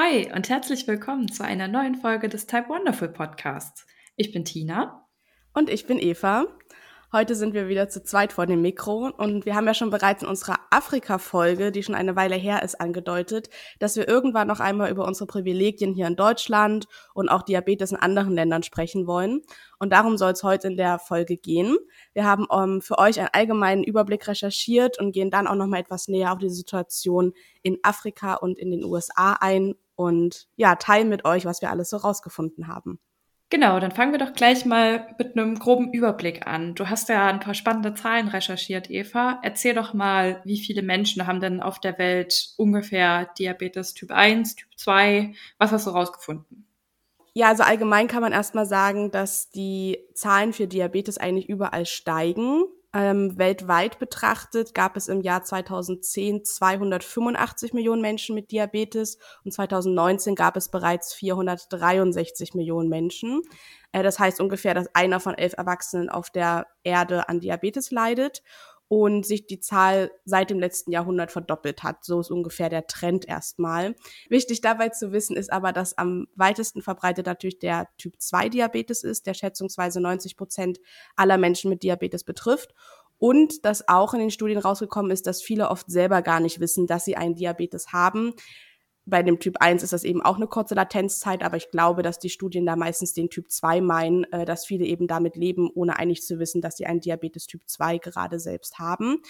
Hi und herzlich willkommen zu einer neuen Folge des Type Wonderful Podcasts. Ich bin Tina. Und ich bin Eva. Heute sind wir wieder zu zweit vor dem Mikro und wir haben ja schon bereits in unserer Afrika-Folge, die schon eine Weile her ist, angedeutet, dass wir irgendwann noch einmal über unsere Privilegien hier in Deutschland und auch Diabetes in anderen Ländern sprechen wollen. Und darum soll es heute in der Folge gehen. Wir haben um, ähm, für euch einen allgemeinen Überblick recherchiert und gehen dann auch noch mal etwas näher auf die Situation in Afrika und in den USA ein und ja, teilen mit euch, was wir alles so rausgefunden haben. Genau, dann fangen wir doch gleich mal mit einem groben Überblick an. Du hast ja ein paar spannende Zahlen recherchiert, Eva. Erzähl doch mal, wie viele Menschen haben denn auf der Welt ungefähr Diabetes Typ 1, Typ 2? Was hast du rausgefunden? Ja, also allgemein kann man erstmal sagen, dass die Zahlen für Diabetes eigentlich überall steigen. Ähm, weltweit betrachtet gab es im Jahr 2010 285 Millionen Menschen mit Diabetes und 2019 gab es bereits 463 Millionen Menschen. Äh, das heißt ungefähr, dass einer von elf Erwachsenen auf der Erde an Diabetes leidet und sich die Zahl seit dem letzten Jahrhundert verdoppelt hat. So ist ungefähr der Trend erstmal. Wichtig dabei zu wissen ist aber, dass am weitesten verbreitet natürlich der Typ 2 Diabetes ist, der schätzungsweise 90 Prozent aller Menschen mit Diabetes betrifft. Und dass auch in den Studien rausgekommen ist, dass viele oft selber gar nicht wissen, dass sie einen Diabetes haben bei dem Typ 1 ist das eben auch eine kurze Latenzzeit, aber ich glaube, dass die Studien da meistens den Typ 2 meinen, äh, dass viele eben damit leben, ohne eigentlich zu wissen, dass sie einen Diabetes Typ 2 gerade selbst haben.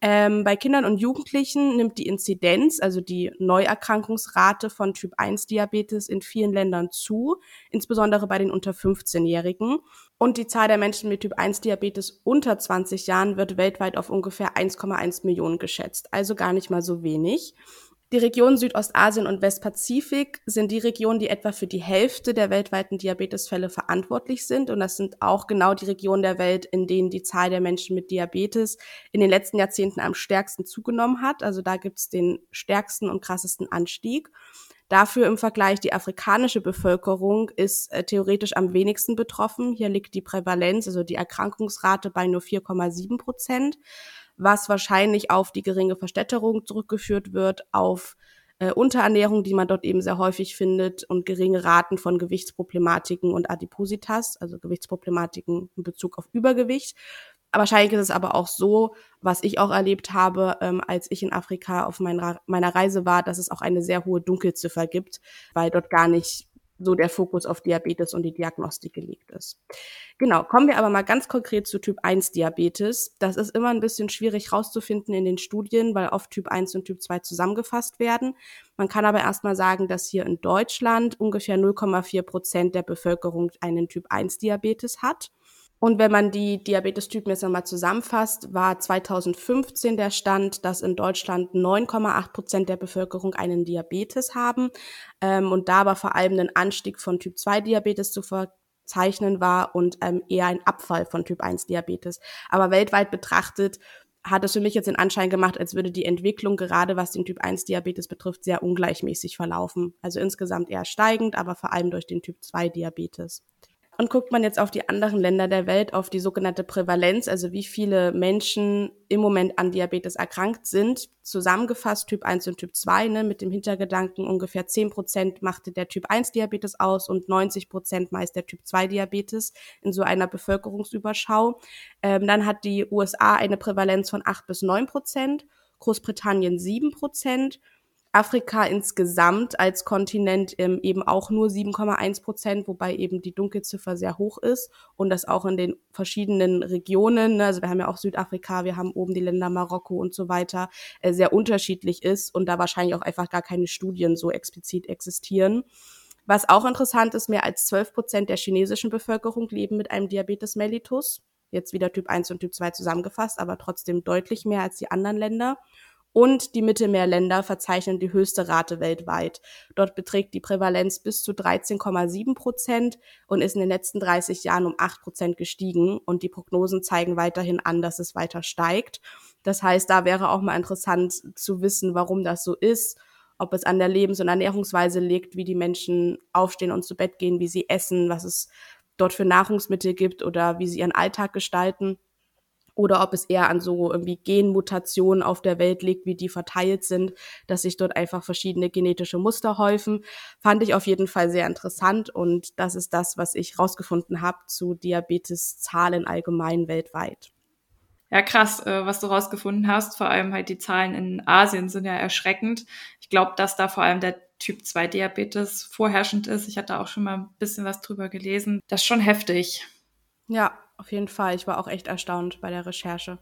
Ähm, bei Kindern und Jugendlichen nimmt die Inzidenz, also die Neuerkrankungsrate von Typ 1 Diabetes in vielen Ländern zu, insbesondere bei den unter 15-Jährigen. Und die Zahl der Menschen mit Typ 1 Diabetes unter 20 Jahren wird weltweit auf ungefähr 1,1 Millionen geschätzt, also gar nicht mal so wenig. Die Regionen Südostasien und Westpazifik sind die Regionen, die etwa für die Hälfte der weltweiten Diabetesfälle verantwortlich sind. Und das sind auch genau die Regionen der Welt, in denen die Zahl der Menschen mit Diabetes in den letzten Jahrzehnten am stärksten zugenommen hat. Also da gibt es den stärksten und krassesten Anstieg. Dafür im Vergleich die afrikanische Bevölkerung ist äh, theoretisch am wenigsten betroffen. Hier liegt die Prävalenz, also die Erkrankungsrate bei nur 4,7 Prozent was wahrscheinlich auf die geringe Verstädterung zurückgeführt wird, auf äh, Unterernährung, die man dort eben sehr häufig findet und geringe Raten von Gewichtsproblematiken und Adipositas, also Gewichtsproblematiken in Bezug auf Übergewicht. Wahrscheinlich ist es aber auch so, was ich auch erlebt habe, ähm, als ich in Afrika auf meiner, meiner Reise war, dass es auch eine sehr hohe Dunkelziffer gibt, weil dort gar nicht so der Fokus auf Diabetes und die Diagnostik gelegt ist. Genau, kommen wir aber mal ganz konkret zu Typ 1 Diabetes. Das ist immer ein bisschen schwierig rauszufinden in den Studien, weil oft Typ 1 und Typ 2 zusammengefasst werden. Man kann aber erstmal sagen, dass hier in Deutschland ungefähr 0,4 Prozent der Bevölkerung einen Typ 1 Diabetes hat. Und wenn man die Diabetestypen jetzt nochmal zusammenfasst, war 2015 der Stand, dass in Deutschland 9,8 Prozent der Bevölkerung einen Diabetes haben ähm, und da aber vor allem ein Anstieg von Typ 2 Diabetes zu verzeichnen war und ähm, eher ein Abfall von Typ 1 Diabetes. Aber weltweit betrachtet hat es für mich jetzt den Anschein gemacht, als würde die Entwicklung gerade was den Typ 1 Diabetes betrifft sehr ungleichmäßig verlaufen. Also insgesamt eher steigend, aber vor allem durch den Typ 2 Diabetes. Und guckt man jetzt auf die anderen Länder der Welt, auf die sogenannte Prävalenz, also wie viele Menschen im Moment an Diabetes erkrankt sind, zusammengefasst Typ 1 und Typ 2, ne, mit dem Hintergedanken, ungefähr 10 Prozent machte der Typ 1 Diabetes aus und 90 Prozent meist der Typ 2 Diabetes in so einer Bevölkerungsüberschau. Ähm, dann hat die USA eine Prävalenz von 8 bis 9 Prozent, Großbritannien 7 Prozent Afrika insgesamt als Kontinent ähm, eben auch nur 7,1 Prozent, wobei eben die Dunkelziffer sehr hoch ist und das auch in den verschiedenen Regionen, ne, also wir haben ja auch Südafrika, wir haben oben die Länder Marokko und so weiter, äh, sehr unterschiedlich ist und da wahrscheinlich auch einfach gar keine Studien so explizit existieren. Was auch interessant ist, mehr als 12 Prozent der chinesischen Bevölkerung leben mit einem Diabetes mellitus. Jetzt wieder Typ 1 und Typ 2 zusammengefasst, aber trotzdem deutlich mehr als die anderen Länder und die Mittelmeerländer verzeichnen die höchste Rate weltweit. Dort beträgt die Prävalenz bis zu 13,7 Prozent und ist in den letzten 30 Jahren um 8 Prozent gestiegen und die Prognosen zeigen weiterhin an, dass es weiter steigt. Das heißt, da wäre auch mal interessant zu wissen, warum das so ist, ob es an der Lebens- und Ernährungsweise liegt, wie die Menschen aufstehen und zu Bett gehen, wie sie essen, was es dort für Nahrungsmittel gibt oder wie sie ihren Alltag gestalten. Oder ob es eher an so irgendwie Genmutationen auf der Welt liegt, wie die verteilt sind, dass sich dort einfach verschiedene genetische Muster häufen. Fand ich auf jeden Fall sehr interessant und das ist das, was ich rausgefunden habe zu Diabeteszahlen allgemein weltweit. Ja, krass, äh, was du rausgefunden hast. Vor allem halt die Zahlen in Asien sind ja erschreckend. Ich glaube, dass da vor allem der Typ 2 Diabetes vorherrschend ist. Ich hatte auch schon mal ein bisschen was drüber gelesen. Das ist schon heftig. Ja, auf jeden Fall. Ich war auch echt erstaunt bei der Recherche.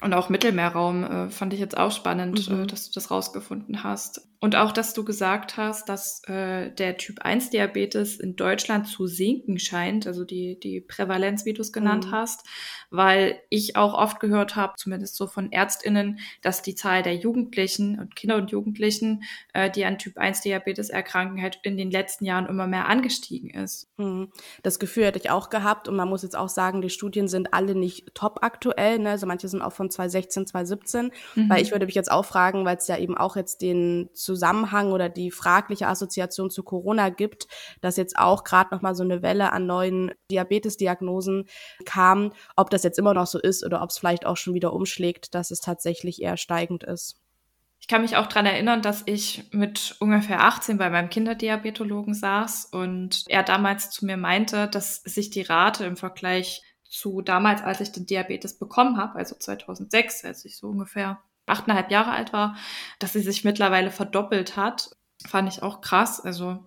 Und auch Mittelmeerraum äh, fand ich jetzt auch spannend, mhm. äh, dass du das rausgefunden hast. Und auch, dass du gesagt hast, dass äh, der Typ 1 Diabetes in Deutschland zu sinken scheint, also die, die Prävalenz, wie du es genannt mhm. hast, weil ich auch oft gehört habe, zumindest so von ÄrztInnen, dass die Zahl der Jugendlichen und Kinder und Jugendlichen, äh, die an Typ 1 Diabetes erkranken, halt in den letzten Jahren immer mehr angestiegen ist. Mhm. Das Gefühl hätte ich auch gehabt und man muss jetzt auch sagen, die Studien sind alle nicht top aktuell, ne? also manche sind auch von 2016, 2017, mhm. weil ich würde mich jetzt auch fragen, weil es ja eben auch jetzt den Zusammenhang oder die fragliche Assoziation zu Corona gibt, dass jetzt auch gerade noch mal so eine Welle an neuen Diabetesdiagnosen kam, ob das jetzt immer noch so ist oder ob es vielleicht auch schon wieder umschlägt, dass es tatsächlich eher steigend ist. Ich kann mich auch dran erinnern, dass ich mit ungefähr 18 bei meinem Kinderdiabetologen saß und er damals zu mir meinte, dass sich die Rate im Vergleich zu damals, als ich den Diabetes bekommen habe, also 2006, als ich so ungefähr achteinhalb Jahre alt war, dass sie sich mittlerweile verdoppelt hat, fand ich auch krass. Also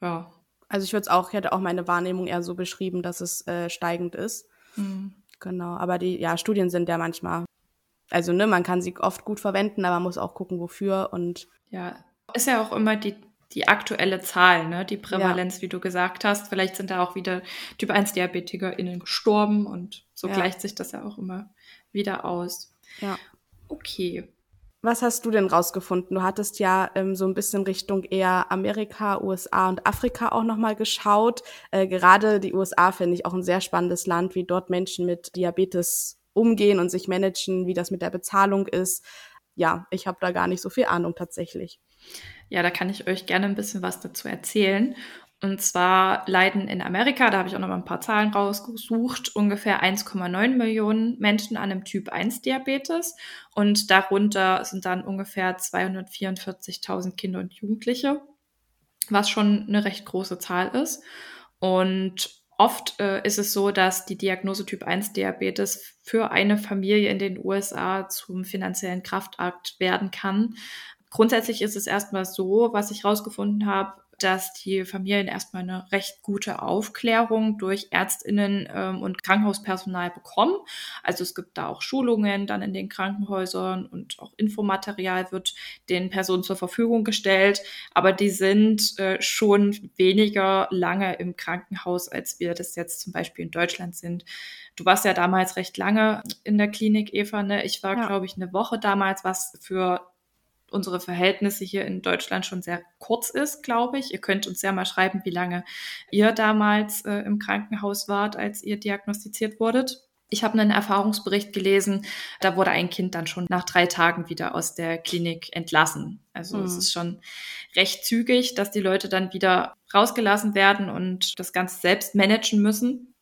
ja. Also ich würde es auch, ich hätte auch meine Wahrnehmung eher so beschrieben, dass es äh, steigend ist. Mhm. Genau. Aber die ja, Studien sind ja manchmal, also ne, man kann sie oft gut verwenden, aber man muss auch gucken, wofür und ja, ist ja auch immer die die aktuelle Zahl, ne? die Prävalenz, ja. wie du gesagt hast. Vielleicht sind da auch wieder Typ 1 DiabetikerInnen gestorben und so ja. gleicht sich das ja auch immer wieder aus. Ja. Okay. Was hast du denn rausgefunden? Du hattest ja ähm, so ein bisschen Richtung eher Amerika, USA und Afrika auch nochmal geschaut. Äh, gerade die USA finde ich auch ein sehr spannendes Land, wie dort Menschen mit Diabetes umgehen und sich managen, wie das mit der Bezahlung ist. Ja, ich habe da gar nicht so viel Ahnung tatsächlich. Ja, da kann ich euch gerne ein bisschen was dazu erzählen. Und zwar leiden in Amerika, da habe ich auch noch mal ein paar Zahlen rausgesucht, ungefähr 1,9 Millionen Menschen an einem Typ 1 Diabetes. Und darunter sind dann ungefähr 244.000 Kinder und Jugendliche, was schon eine recht große Zahl ist. Und oft äh, ist es so, dass die Diagnose Typ 1 Diabetes für eine Familie in den USA zum finanziellen Kraftakt werden kann, Grundsätzlich ist es erstmal so, was ich herausgefunden habe, dass die Familien erstmal eine recht gute Aufklärung durch Ärztinnen ähm, und Krankenhauspersonal bekommen. Also es gibt da auch Schulungen dann in den Krankenhäusern und auch Infomaterial wird den Personen zur Verfügung gestellt. Aber die sind äh, schon weniger lange im Krankenhaus, als wir das jetzt zum Beispiel in Deutschland sind. Du warst ja damals recht lange in der Klinik, Eva. Ne? Ich war, ja. glaube ich, eine Woche damals, was für unsere Verhältnisse hier in Deutschland schon sehr kurz ist, glaube ich. Ihr könnt uns ja mal schreiben, wie lange ihr damals äh, im Krankenhaus wart, als ihr diagnostiziert wurdet. Ich habe einen Erfahrungsbericht gelesen, da wurde ein Kind dann schon nach drei Tagen wieder aus der Klinik entlassen. Also mhm. es ist schon recht zügig, dass die Leute dann wieder rausgelassen werden und das Ganze selbst managen müssen.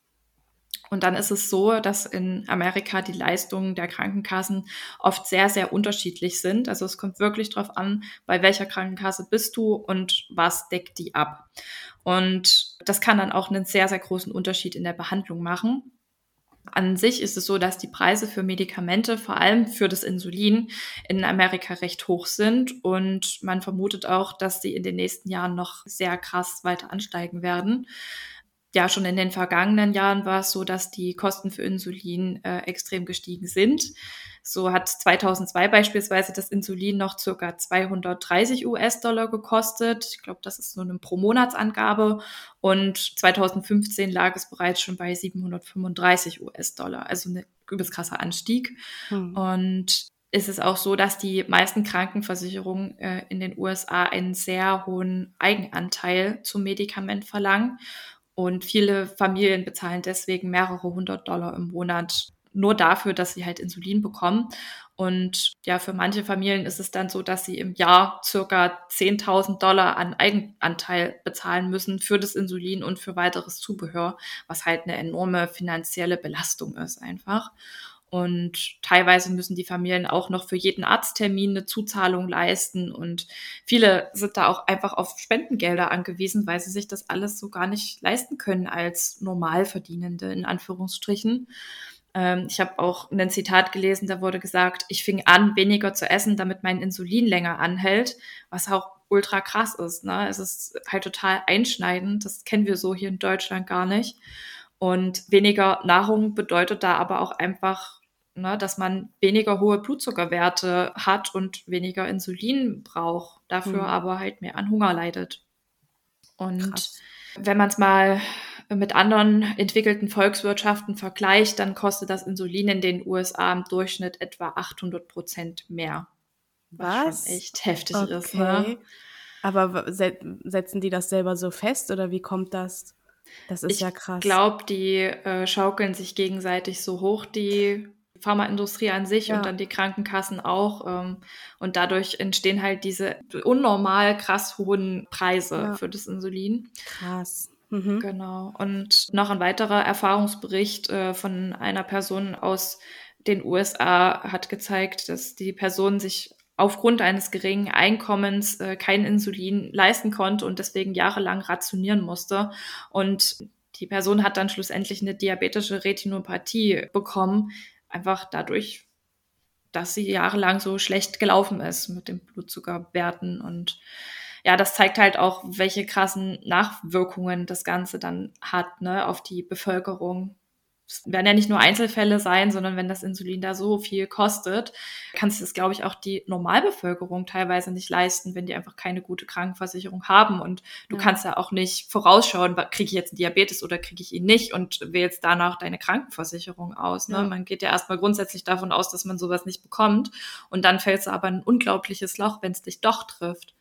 Und dann ist es so, dass in Amerika die Leistungen der Krankenkassen oft sehr, sehr unterschiedlich sind. Also es kommt wirklich darauf an, bei welcher Krankenkasse bist du und was deckt die ab. Und das kann dann auch einen sehr, sehr großen Unterschied in der Behandlung machen. An sich ist es so, dass die Preise für Medikamente, vor allem für das Insulin, in Amerika recht hoch sind und man vermutet auch, dass sie in den nächsten Jahren noch sehr krass weiter ansteigen werden ja, schon in den vergangenen Jahren war es so, dass die Kosten für Insulin äh, extrem gestiegen sind. So hat 2002 beispielsweise das Insulin noch circa 230 US-Dollar gekostet. Ich glaube, das ist so eine Pro-Monatsangabe. Und 2015 lag es bereits schon bei 735 US-Dollar. Also ein übelst krasser Anstieg. Hm. Und ist es auch so, dass die meisten Krankenversicherungen äh, in den USA einen sehr hohen Eigenanteil zum Medikament verlangen. Und viele Familien bezahlen deswegen mehrere hundert Dollar im Monat nur dafür, dass sie halt Insulin bekommen. Und ja, für manche Familien ist es dann so, dass sie im Jahr circa 10.000 Dollar an Eigenanteil bezahlen müssen für das Insulin und für weiteres Zubehör, was halt eine enorme finanzielle Belastung ist einfach. Und teilweise müssen die Familien auch noch für jeden Arzttermin eine Zuzahlung leisten. Und viele sind da auch einfach auf Spendengelder angewiesen, weil sie sich das alles so gar nicht leisten können als Normalverdienende in Anführungsstrichen. Ähm, ich habe auch ein Zitat gelesen, da wurde gesagt, ich fing an, weniger zu essen, damit mein Insulin länger anhält, was auch ultra krass ist. Ne? Es ist halt total einschneidend. Das kennen wir so hier in Deutschland gar nicht. Und weniger Nahrung bedeutet da aber auch einfach, ne, dass man weniger hohe Blutzuckerwerte hat und weniger Insulin braucht, dafür mhm. aber halt mehr an Hunger leidet. Und Krass. wenn man es mal mit anderen entwickelten Volkswirtschaften vergleicht, dann kostet das Insulin in den USA im Durchschnitt etwa 800 Prozent mehr. Was? was echt heftig okay. ist. Ne? Aber setzen die das selber so fest oder wie kommt das? Das ist ich ja krass. Ich glaube, die äh, schaukeln sich gegenseitig so hoch, die Pharmaindustrie an sich ja. und dann die Krankenkassen auch. Ähm, und dadurch entstehen halt diese unnormal krass hohen Preise ja. für das Insulin. Krass. Mhm. Genau. Und noch ein weiterer Erfahrungsbericht äh, von einer Person aus den USA hat gezeigt, dass die Person sich aufgrund eines geringen Einkommens äh, kein Insulin leisten konnte und deswegen jahrelang rationieren musste. Und die Person hat dann schlussendlich eine diabetische Retinopathie bekommen, einfach dadurch, dass sie jahrelang so schlecht gelaufen ist mit den Blutzuckerwerten. Und ja, das zeigt halt auch, welche krassen Nachwirkungen das Ganze dann hat, ne, auf die Bevölkerung es werden ja nicht nur Einzelfälle sein, sondern wenn das Insulin da so viel kostet, kannst du das, glaube ich, auch die Normalbevölkerung teilweise nicht leisten, wenn die einfach keine gute Krankenversicherung haben. Und du ja. kannst ja auch nicht vorausschauen, kriege ich jetzt einen Diabetes oder kriege ich ihn nicht und wählst danach deine Krankenversicherung aus. Ne? Ja. Man geht ja erstmal grundsätzlich davon aus, dass man sowas nicht bekommt. Und dann fällst du aber ein unglaubliches Loch, wenn es dich doch trifft.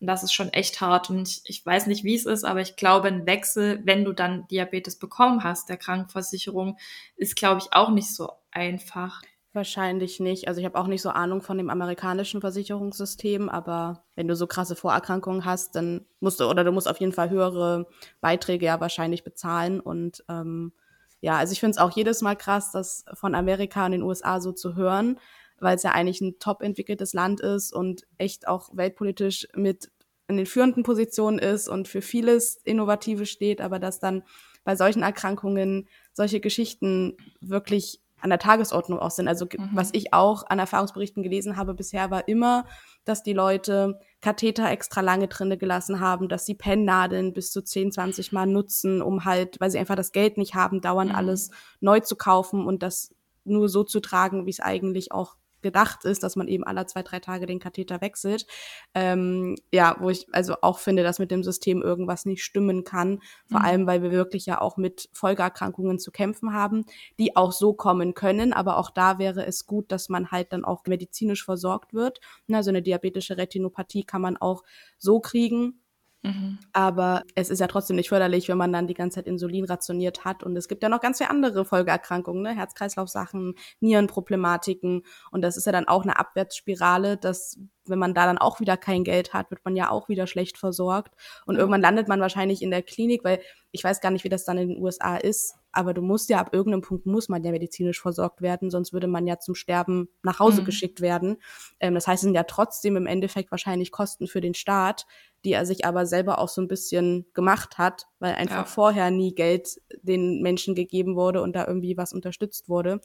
Und das ist schon echt hart. Und ich, ich weiß nicht, wie es ist, aber ich glaube, ein Wechsel, wenn du dann Diabetes bekommen hast, der Krankenversicherung, ist, glaube ich, auch nicht so einfach. Wahrscheinlich nicht. Also ich habe auch nicht so Ahnung von dem amerikanischen Versicherungssystem, aber wenn du so krasse Vorerkrankungen hast, dann musst du oder du musst auf jeden Fall höhere Beiträge ja wahrscheinlich bezahlen. Und ähm, ja, also ich finde es auch jedes Mal krass, das von Amerika und den USA so zu hören weil es ja eigentlich ein top entwickeltes Land ist und echt auch weltpolitisch mit in den führenden Positionen ist und für vieles Innovatives steht, aber dass dann bei solchen Erkrankungen solche Geschichten wirklich an der Tagesordnung auch sind. Also mhm. was ich auch an Erfahrungsberichten gelesen habe bisher, war immer, dass die Leute Katheter extra lange drinne gelassen haben, dass sie Pennnadeln bis zu 10, 20 Mal nutzen, um halt, weil sie einfach das Geld nicht haben, dauernd mhm. alles neu zu kaufen und das nur so zu tragen, wie es eigentlich auch gedacht ist, dass man eben alle zwei, drei Tage den Katheter wechselt. Ähm, ja, wo ich also auch finde, dass mit dem System irgendwas nicht stimmen kann. Vor mhm. allem, weil wir wirklich ja auch mit Folgeerkrankungen zu kämpfen haben, die auch so kommen können. Aber auch da wäre es gut, dass man halt dann auch medizinisch versorgt wird. Also eine diabetische Retinopathie kann man auch so kriegen Mhm. Aber es ist ja trotzdem nicht förderlich, wenn man dann die ganze Zeit Insulin rationiert hat. Und es gibt ja noch ganz viele andere Folgeerkrankungen, ne? Herz-Kreislauf-Sachen, Nierenproblematiken. Und das ist ja dann auch eine Abwärtsspirale, dass wenn man da dann auch wieder kein Geld hat, wird man ja auch wieder schlecht versorgt. Und irgendwann landet man wahrscheinlich in der Klinik, weil ich weiß gar nicht, wie das dann in den USA ist. Aber du musst ja ab irgendeinem Punkt muss man ja medizinisch versorgt werden, sonst würde man ja zum Sterben nach Hause mhm. geschickt werden. Ähm, das heißt, es sind ja trotzdem im Endeffekt wahrscheinlich Kosten für den Staat, die er sich aber selber auch so ein bisschen gemacht hat, weil einfach ja. vorher nie Geld den Menschen gegeben wurde und da irgendwie was unterstützt wurde.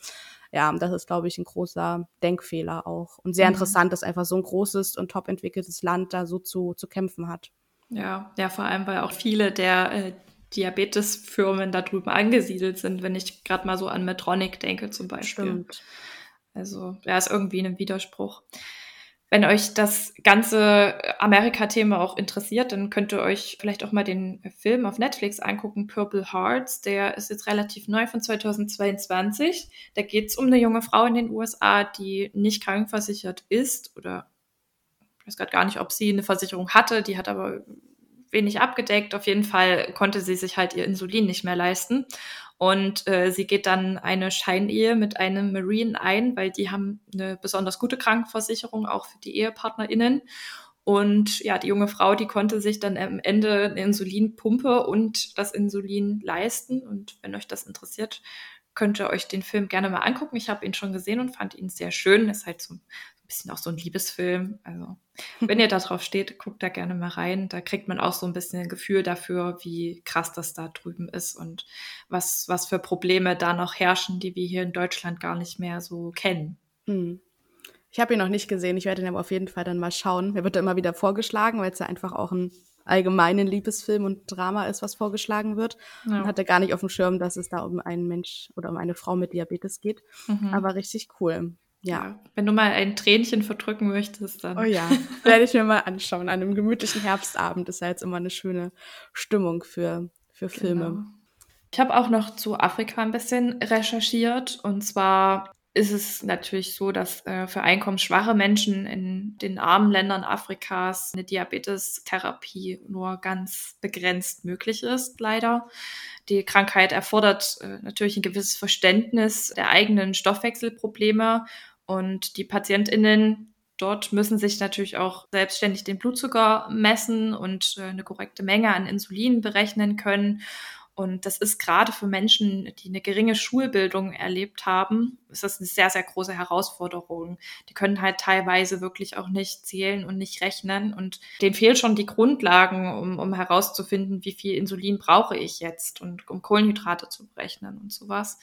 Ja, das ist, glaube ich, ein großer Denkfehler auch. Und sehr mhm. interessant, dass einfach so ein großes und top entwickeltes Land da so zu, zu kämpfen hat. Ja, ja, vor allem, weil auch viele der äh, Diabetesfirmen da drüben angesiedelt sind, wenn ich gerade mal so an Medtronic denke zum Beispiel. Stimmt. Also, ja, ist irgendwie ein Widerspruch. Wenn euch das ganze Amerika-Thema auch interessiert, dann könnt ihr euch vielleicht auch mal den Film auf Netflix angucken, Purple Hearts. Der ist jetzt relativ neu von 2022. Da geht es um eine junge Frau in den USA, die nicht krankenversichert ist oder ich weiß gerade gar nicht, ob sie eine Versicherung hatte. Die hat aber wenig abgedeckt. Auf jeden Fall konnte sie sich halt ihr Insulin nicht mehr leisten. Und äh, sie geht dann eine Scheinehe mit einem Marine ein, weil die haben eine besonders gute Krankenversicherung, auch für die EhepartnerInnen. Und ja, die junge Frau, die konnte sich dann am Ende eine Insulinpumpe und das Insulin leisten. Und wenn euch das interessiert, könnt ihr euch den Film gerne mal angucken. Ich habe ihn schon gesehen und fand ihn sehr schön. Ist halt so ein bisschen auch so ein Liebesfilm. Also, wenn ihr da drauf steht, guckt da gerne mal rein. Da kriegt man auch so ein bisschen ein Gefühl dafür, wie krass das da drüben ist und was, was für Probleme da noch herrschen, die wir hier in Deutschland gar nicht mehr so kennen. Hm. Ich habe ihn noch nicht gesehen. Ich werde ihn aber auf jeden Fall dann mal schauen. Mir wird er immer wieder vorgeschlagen, weil es ja einfach auch ein allgemeinen Liebesfilm und Drama ist, was vorgeschlagen wird. Ja. Und hatte gar nicht auf dem Schirm, dass es da um einen Mensch oder um eine Frau mit Diabetes geht. Mhm. Aber richtig cool. Ja. Wenn du mal ein Tränchen verdrücken möchtest, dann. Oh ja, werde ich mir mal anschauen. An einem gemütlichen Herbstabend ist ja jetzt immer eine schöne Stimmung für, für Filme. Genau. Ich habe auch noch zu Afrika ein bisschen recherchiert und zwar ist es natürlich so, dass äh, für einkommensschwache Menschen in den armen Ländern Afrikas eine Diabetestherapie nur ganz begrenzt möglich ist, leider. Die Krankheit erfordert äh, natürlich ein gewisses Verständnis der eigenen Stoffwechselprobleme und die PatientInnen dort müssen sich natürlich auch selbstständig den Blutzucker messen und äh, eine korrekte Menge an Insulin berechnen können. Und das ist gerade für Menschen, die eine geringe Schulbildung erlebt haben, ist das eine sehr, sehr große Herausforderung. Die können halt teilweise wirklich auch nicht zählen und nicht rechnen. Und denen fehlen schon die Grundlagen, um, um herauszufinden, wie viel Insulin brauche ich jetzt und um Kohlenhydrate zu berechnen und sowas,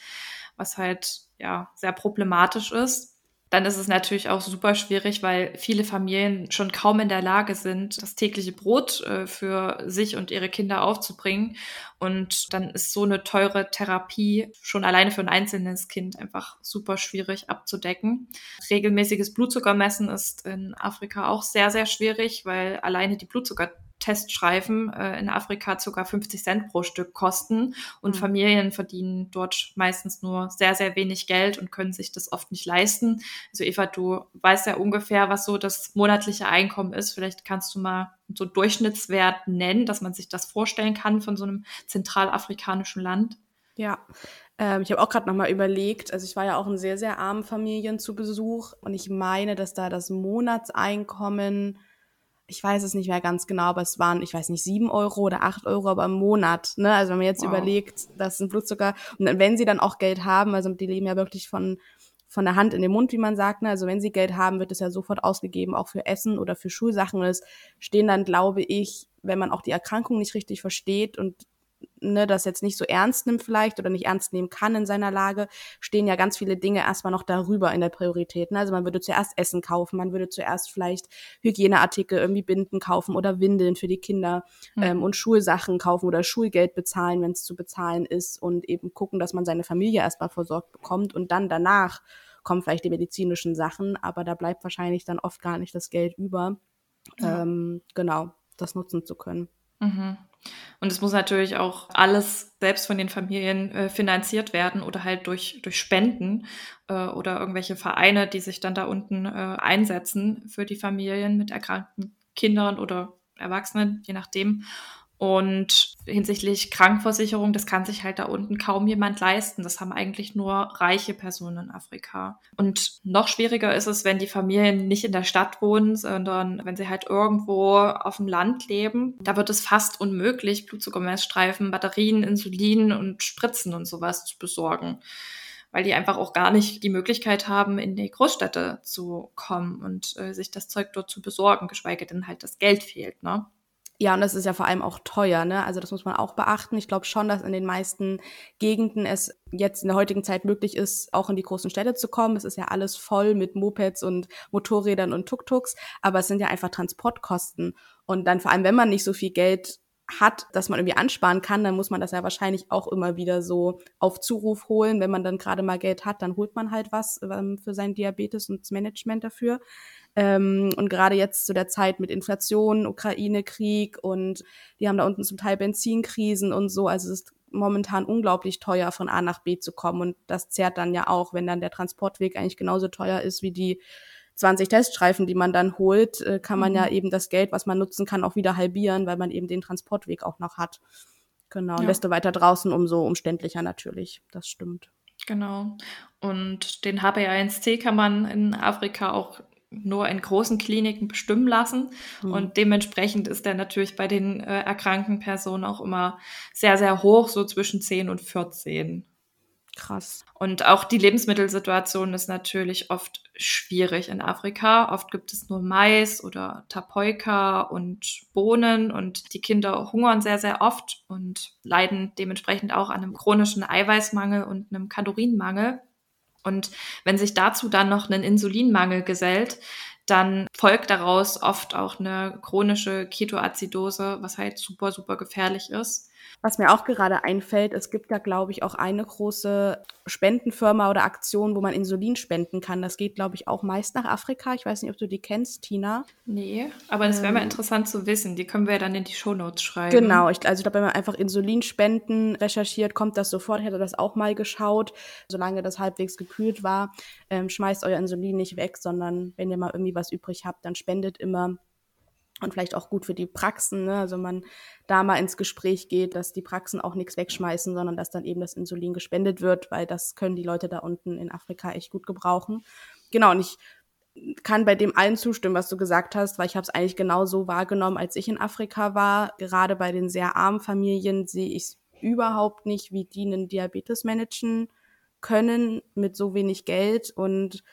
was halt ja sehr problematisch ist dann ist es natürlich auch super schwierig, weil viele Familien schon kaum in der Lage sind, das tägliche Brot äh, für sich und ihre Kinder aufzubringen. Und dann ist so eine teure Therapie schon alleine für ein einzelnes Kind einfach super schwierig abzudecken. Regelmäßiges Blutzuckermessen ist in Afrika auch sehr, sehr schwierig, weil alleine die Blutzucker Teststreifen äh, in Afrika sogar 50 Cent pro Stück kosten und mhm. Familien verdienen dort meistens nur sehr, sehr wenig Geld und können sich das oft nicht leisten. Also Eva, du weißt ja ungefähr, was so das monatliche Einkommen ist. Vielleicht kannst du mal so Durchschnittswert nennen, dass man sich das vorstellen kann von so einem zentralafrikanischen Land. Ja, ähm, ich habe auch gerade nochmal überlegt, also ich war ja auch in sehr, sehr armen Familien zu Besuch und ich meine, dass da das Monatseinkommen ich weiß es nicht mehr ganz genau, aber es waren, ich weiß nicht, sieben Euro oder acht Euro, aber im Monat. Ne? Also wenn man jetzt wow. überlegt, das sind Blutzucker, und wenn sie dann auch Geld haben, also die leben ja wirklich von, von der Hand in den Mund, wie man sagt. Ne? Also wenn sie Geld haben, wird es ja sofort ausgegeben, auch für Essen oder für Schulsachen. Und es stehen dann, glaube ich, wenn man auch die Erkrankung nicht richtig versteht und ne, das jetzt nicht so ernst nimmt vielleicht oder nicht ernst nehmen kann in seiner Lage, stehen ja ganz viele Dinge erstmal noch darüber in der Priorität. Ne? Also man würde zuerst Essen kaufen, man würde zuerst vielleicht Hygieneartikel, irgendwie Binden kaufen oder Windeln für die Kinder mhm. ähm, und Schulsachen kaufen oder Schulgeld bezahlen, wenn es zu bezahlen ist und eben gucken, dass man seine Familie erstmal versorgt bekommt und dann danach kommen vielleicht die medizinischen Sachen, aber da bleibt wahrscheinlich dann oft gar nicht das Geld über, ja. ähm, genau, das nutzen zu können. Mhm. Und es muss natürlich auch alles selbst von den Familien äh, finanziert werden oder halt durch, durch Spenden äh, oder irgendwelche Vereine, die sich dann da unten äh, einsetzen für die Familien mit erkrankten Kindern oder Erwachsenen, je nachdem. Und hinsichtlich Krankenversicherung, das kann sich halt da unten kaum jemand leisten. Das haben eigentlich nur reiche Personen in Afrika. Und noch schwieriger ist es, wenn die Familien nicht in der Stadt wohnen, sondern wenn sie halt irgendwo auf dem Land leben. Da wird es fast unmöglich, Blutzuckermessstreifen, Batterien, Insulin und Spritzen und sowas zu besorgen weil die einfach auch gar nicht die Möglichkeit haben, in die Großstädte zu kommen und äh, sich das Zeug dort zu besorgen, geschweige denn halt das Geld fehlt, ne? Ja, und das ist ja vor allem auch teuer, ne? Also das muss man auch beachten. Ich glaube schon, dass in den meisten Gegenden es jetzt in der heutigen Zeit möglich ist, auch in die großen Städte zu kommen. Es ist ja alles voll mit Mopeds und Motorrädern und Tuk-Tuks, aber es sind ja einfach Transportkosten. Und dann vor allem, wenn man nicht so viel Geld hat, dass man irgendwie ansparen kann, dann muss man das ja wahrscheinlich auch immer wieder so auf Zuruf holen. Wenn man dann gerade mal Geld hat, dann holt man halt was ähm, für sein Diabetes und das Management dafür. Ähm, und gerade jetzt zu der Zeit mit Inflation, Ukraine-Krieg und die haben da unten zum Teil Benzinkrisen und so. Also es ist momentan unglaublich teuer, von A nach B zu kommen. Und das zehrt dann ja auch, wenn dann der Transportweg eigentlich genauso teuer ist wie die 20 Teststreifen, die man dann holt, äh, kann man mhm. ja eben das Geld, was man nutzen kann, auch wieder halbieren, weil man eben den Transportweg auch noch hat. Genau. Ja. Und desto weiter draußen, umso umständlicher natürlich. Das stimmt. Genau. Und den HbA1c kann man in Afrika auch nur in großen Kliniken bestimmen lassen. Mhm. Und dementsprechend ist der natürlich bei den äh, erkrankten Personen auch immer sehr, sehr hoch, so zwischen 10 und 14. Krass. Und auch die Lebensmittelsituation ist natürlich oft schwierig in Afrika. Oft gibt es nur Mais oder Tapoika und Bohnen und die Kinder hungern sehr, sehr oft und leiden dementsprechend auch an einem chronischen Eiweißmangel und einem Kalorienmangel. Und wenn sich dazu dann noch ein Insulinmangel gesellt, dann folgt daraus oft auch eine chronische Ketoazidose, was halt super, super gefährlich ist. Was mir auch gerade einfällt, es gibt ja, glaube ich, auch eine große Spendenfirma oder Aktion, wo man Insulin spenden kann. Das geht, glaube ich, auch meist nach Afrika. Ich weiß nicht, ob du die kennst, Tina. Nee, aber das wäre mal ähm, interessant zu wissen. Die können wir ja dann in die Shownotes schreiben. Genau, ich, also ich glaube, wenn man einfach Insulinspenden recherchiert, kommt das sofort. Ich hatte das auch mal geschaut. Solange das halbwegs gekühlt war, ähm, schmeißt euer Insulin nicht weg, sondern wenn ihr mal irgendwie was übrig habt, dann spendet immer und vielleicht auch gut für die Praxen, ne? also man da mal ins Gespräch geht, dass die Praxen auch nichts wegschmeißen, sondern dass dann eben das Insulin gespendet wird, weil das können die Leute da unten in Afrika echt gut gebrauchen. Genau, und ich kann bei dem allen zustimmen, was du gesagt hast, weil ich habe es eigentlich genau so wahrgenommen, als ich in Afrika war. Gerade bei den sehr armen Familien sehe ich überhaupt nicht, wie die einen Diabetes managen können mit so wenig Geld und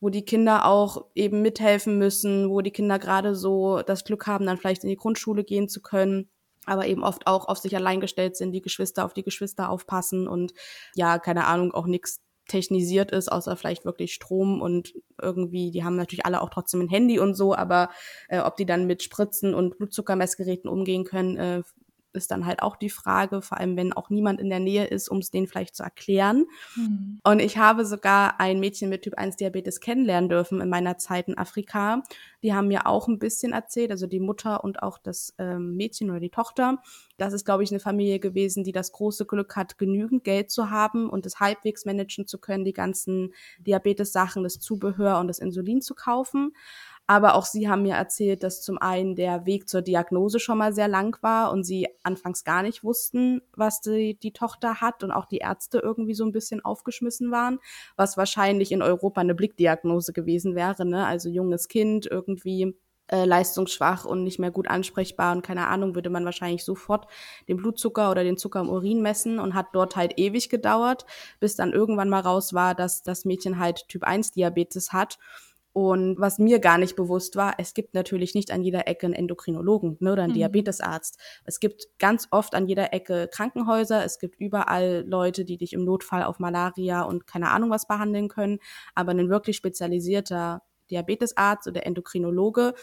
wo die Kinder auch eben mithelfen müssen, wo die Kinder gerade so das Glück haben, dann vielleicht in die Grundschule gehen zu können aber eben oft auch auf sich allein gestellt sind, die Geschwister auf die Geschwister aufpassen und ja, keine Ahnung, auch nichts technisiert ist, außer vielleicht wirklich Strom und irgendwie, die haben natürlich alle auch trotzdem ein Handy und so, aber äh, ob die dann mit Spritzen und Blutzuckermessgeräten umgehen können, äh, ist dann halt auch die Frage, vor allem wenn auch niemand in der Nähe ist, um es denen vielleicht zu erklären. Mhm. Und ich habe sogar ein Mädchen mit Typ 1 Diabetes kennenlernen dürfen in meiner Zeit in Afrika. Die haben mir auch ein bisschen erzählt, also die Mutter und auch das ähm, Mädchen oder die Tochter. Das ist, glaube ich, eine Familie gewesen, die das große Glück hat, genügend Geld zu haben und es halbwegs managen zu können, die ganzen Diabetes-Sachen, das Zubehör und das Insulin zu kaufen. Aber auch sie haben mir erzählt, dass zum einen der Weg zur Diagnose schon mal sehr lang war und sie anfangs gar nicht wussten, was die, die Tochter hat und auch die Ärzte irgendwie so ein bisschen aufgeschmissen waren, was wahrscheinlich in Europa eine Blickdiagnose gewesen wäre. Ne? Also junges Kind irgendwie äh, leistungsschwach und nicht mehr gut ansprechbar und keine Ahnung, würde man wahrscheinlich sofort den Blutzucker oder den Zucker im Urin messen und hat dort halt ewig gedauert, bis dann irgendwann mal raus war, dass das Mädchen halt Typ 1 Diabetes hat und was mir gar nicht bewusst war, es gibt natürlich nicht an jeder Ecke einen Endokrinologen ne, oder einen mhm. Diabetesarzt. Es gibt ganz oft an jeder Ecke Krankenhäuser. Es gibt überall Leute, die dich im Notfall auf Malaria und keine Ahnung was behandeln können. Aber ein wirklich spezialisierter Diabetesarzt oder Endokrinologe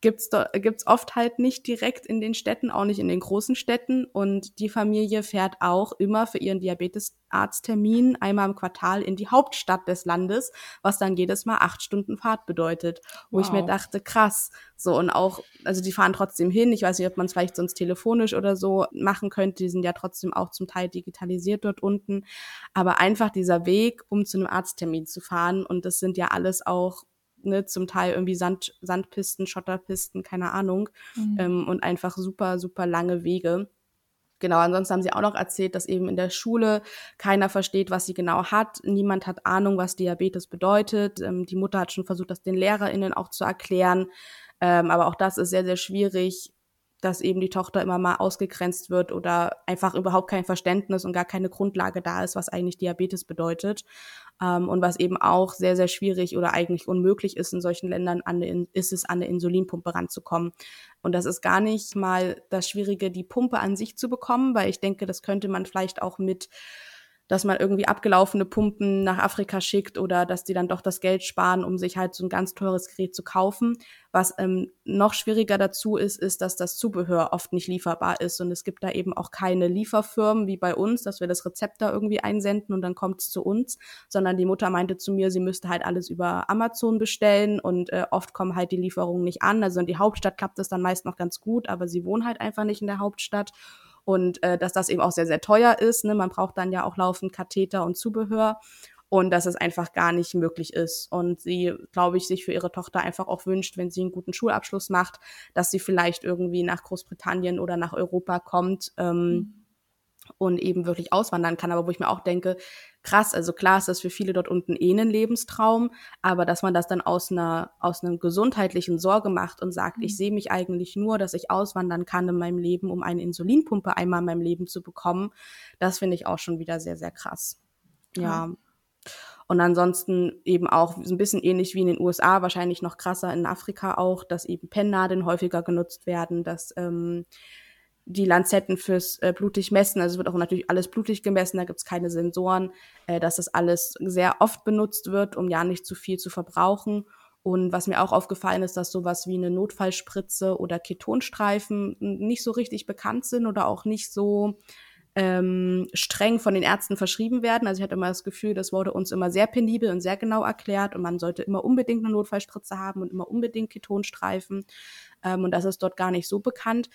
gibt's da, gibt's oft halt nicht direkt in den Städten, auch nicht in den großen Städten. Und die Familie fährt auch immer für ihren Diabetesarzttermin einmal im Quartal in die Hauptstadt des Landes, was dann jedes Mal acht Stunden Fahrt bedeutet. Wo wow. ich mir dachte, krass. So, und auch, also die fahren trotzdem hin. Ich weiß nicht, ob man es vielleicht sonst telefonisch oder so machen könnte. Die sind ja trotzdem auch zum Teil digitalisiert dort unten. Aber einfach dieser Weg, um zu einem Arzttermin zu fahren. Und das sind ja alles auch ne, zum Teil irgendwie Sand, Sandpisten, Schotterpisten, keine Ahnung. Mhm. Ähm, und einfach super, super lange Wege. Genau, ansonsten haben sie auch noch erzählt, dass eben in der Schule keiner versteht, was sie genau hat. Niemand hat Ahnung, was Diabetes bedeutet. Ähm, die Mutter hat schon versucht, das den LehrerInnen auch zu erklären. Ähm, aber auch das ist sehr, sehr schwierig dass eben die Tochter immer mal ausgegrenzt wird oder einfach überhaupt kein Verständnis und gar keine Grundlage da ist, was eigentlich Diabetes bedeutet. Ähm, und was eben auch sehr, sehr schwierig oder eigentlich unmöglich ist in solchen Ländern, an eine, ist es, an eine Insulinpumpe ranzukommen. Und das ist gar nicht mal das Schwierige, die Pumpe an sich zu bekommen, weil ich denke, das könnte man vielleicht auch mit dass man irgendwie abgelaufene Pumpen nach Afrika schickt oder dass die dann doch das Geld sparen, um sich halt so ein ganz teures Gerät zu kaufen. Was ähm, noch schwieriger dazu ist, ist, dass das Zubehör oft nicht lieferbar ist und es gibt da eben auch keine Lieferfirmen wie bei uns, dass wir das Rezept da irgendwie einsenden und dann kommt es zu uns, sondern die Mutter meinte zu mir, sie müsste halt alles über Amazon bestellen und äh, oft kommen halt die Lieferungen nicht an. Also in die Hauptstadt klappt das dann meist noch ganz gut, aber sie wohnen halt einfach nicht in der Hauptstadt und äh, dass das eben auch sehr, sehr teuer ist. Ne? Man braucht dann ja auch laufend Katheter und Zubehör und dass es einfach gar nicht möglich ist. Und sie, glaube ich, sich für ihre Tochter einfach auch wünscht, wenn sie einen guten Schulabschluss macht, dass sie vielleicht irgendwie nach Großbritannien oder nach Europa kommt. Ähm, mhm und eben wirklich auswandern kann. Aber wo ich mir auch denke, krass, also klar ist das für viele dort unten eh ein Lebenstraum, aber dass man das dann aus einer, aus einem gesundheitlichen Sorge macht und sagt, mhm. ich sehe mich eigentlich nur, dass ich auswandern kann in meinem Leben, um eine Insulinpumpe einmal in meinem Leben zu bekommen, das finde ich auch schon wieder sehr, sehr krass. ja. Und ansonsten eben auch so ein bisschen ähnlich wie in den USA, wahrscheinlich noch krasser in Afrika auch, dass eben Pennnadeln häufiger genutzt werden, dass ähm, die Lanzetten fürs äh, blutig messen, also es wird auch natürlich alles blutig gemessen, da gibt's keine Sensoren, äh, dass das alles sehr oft benutzt wird, um ja nicht zu viel zu verbrauchen. Und was mir auch aufgefallen ist, dass sowas wie eine Notfallspritze oder Ketonstreifen nicht so richtig bekannt sind oder auch nicht so ähm, streng von den Ärzten verschrieben werden. Also ich hatte immer das Gefühl, das wurde uns immer sehr penibel und sehr genau erklärt und man sollte immer unbedingt eine Notfallspritze haben und immer unbedingt Ketonstreifen. Ähm, und das ist dort gar nicht so bekannt.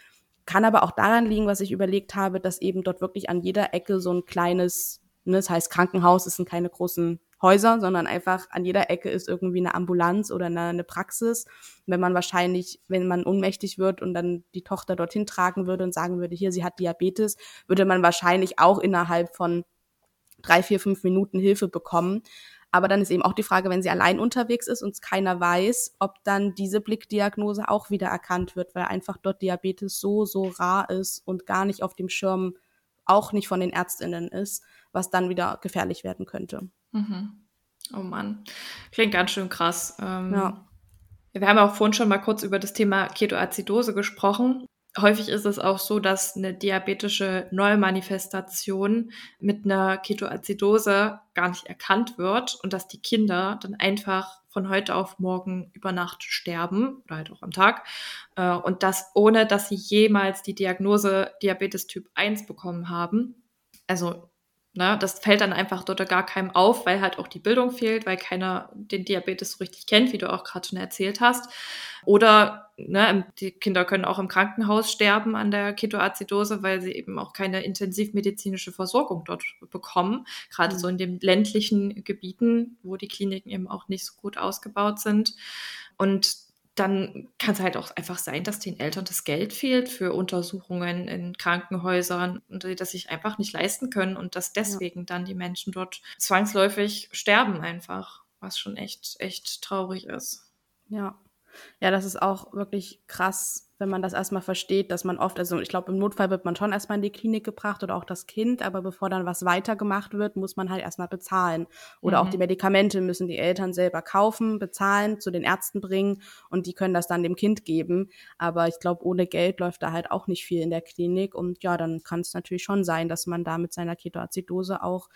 Kann aber auch daran liegen, was ich überlegt habe, dass eben dort wirklich an jeder Ecke so ein kleines, ne, das heißt Krankenhaus, es sind keine großen Häuser, sondern einfach an jeder Ecke ist irgendwie eine Ambulanz oder eine, eine Praxis. Wenn man wahrscheinlich, wenn man ohnmächtig wird und dann die Tochter dorthin tragen würde und sagen würde, hier, sie hat Diabetes, würde man wahrscheinlich auch innerhalb von drei, vier, fünf Minuten Hilfe bekommen. Aber dann ist eben auch die Frage, wenn sie allein unterwegs ist und keiner weiß, ob dann diese Blickdiagnose auch wieder erkannt wird, weil einfach dort Diabetes so, so rar ist und gar nicht auf dem Schirm auch nicht von den Ärztinnen ist, was dann wieder gefährlich werden könnte. Mhm. Oh Mann, klingt ganz schön krass. Ähm, ja. Wir haben auch vorhin schon mal kurz über das Thema Ketoazidose gesprochen. Häufig ist es auch so, dass eine diabetische Neumanifestation mit einer Ketoazidose gar nicht erkannt wird und dass die Kinder dann einfach von heute auf morgen über Nacht sterben oder halt auch am Tag äh, und das ohne, dass sie jemals die Diagnose Diabetes Typ 1 bekommen haben. Also Ne, das fällt dann einfach dort gar keinem auf, weil halt auch die Bildung fehlt, weil keiner den Diabetes so richtig kennt, wie du auch gerade schon erzählt hast. Oder ne, die Kinder können auch im Krankenhaus sterben an der Ketoazidose, weil sie eben auch keine intensivmedizinische Versorgung dort bekommen. Gerade mhm. so in den ländlichen Gebieten, wo die Kliniken eben auch nicht so gut ausgebaut sind. Und dann kann es halt auch einfach sein, dass den Eltern das Geld fehlt für Untersuchungen in Krankenhäusern und die das sich einfach nicht leisten können und dass deswegen ja. dann die Menschen dort zwangsläufig sterben einfach, was schon echt, echt traurig ist. Ja. Ja, das ist auch wirklich krass, wenn man das erstmal versteht, dass man oft, also ich glaube, im Notfall wird man schon erstmal in die Klinik gebracht oder auch das Kind, aber bevor dann was weitergemacht wird, muss man halt erstmal bezahlen. Oder mhm. auch die Medikamente müssen die Eltern selber kaufen, bezahlen, zu den Ärzten bringen und die können das dann dem Kind geben. Aber ich glaube, ohne Geld läuft da halt auch nicht viel in der Klinik. Und ja, dann kann es natürlich schon sein, dass man da mit seiner Ketoazidose auch